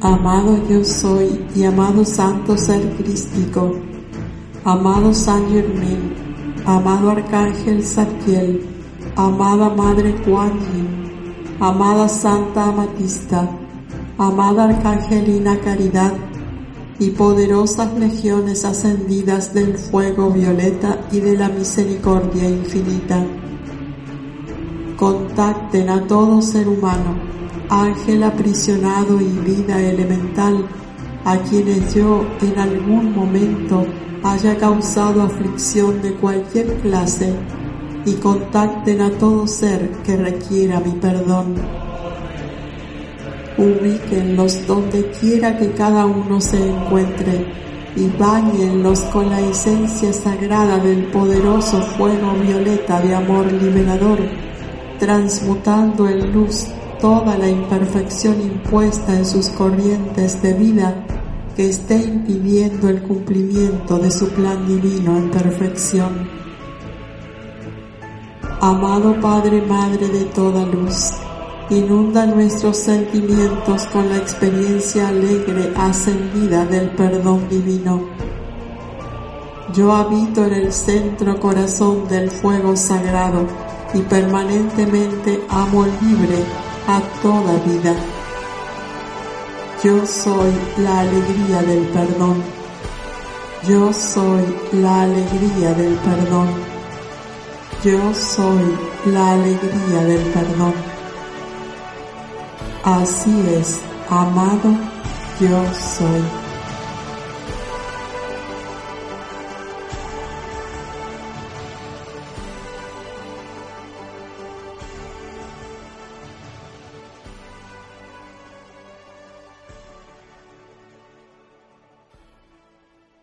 Amado yo soy y amado Santo Ser Crístico, amado San Germán, amado Arcángel Sarkiel, amada Madre Kuan amada Santa Amatista, amada Arcangelina Caridad y poderosas legiones ascendidas del fuego violeta y de la misericordia infinita. Contacten a todo ser humano ángel aprisionado y vida elemental, a quienes yo en algún momento haya causado aflicción de cualquier clase, y contacten a todo ser que requiera mi perdón. Ubíquenlos donde quiera que cada uno se encuentre y bañenlos con la esencia sagrada del poderoso fuego violeta de amor liberador, transmutando en luz toda la imperfección impuesta en sus corrientes de vida que esté impidiendo el cumplimiento de su plan divino en perfección. Amado Padre, Madre de toda luz, inunda nuestros sentimientos con la experiencia alegre ascendida del perdón divino. Yo habito en el centro corazón del fuego sagrado y permanentemente amo libre a toda vida. Yo soy la alegría del perdón. Yo soy la alegría del perdón. Yo soy la alegría del perdón. Así es, amado, yo soy.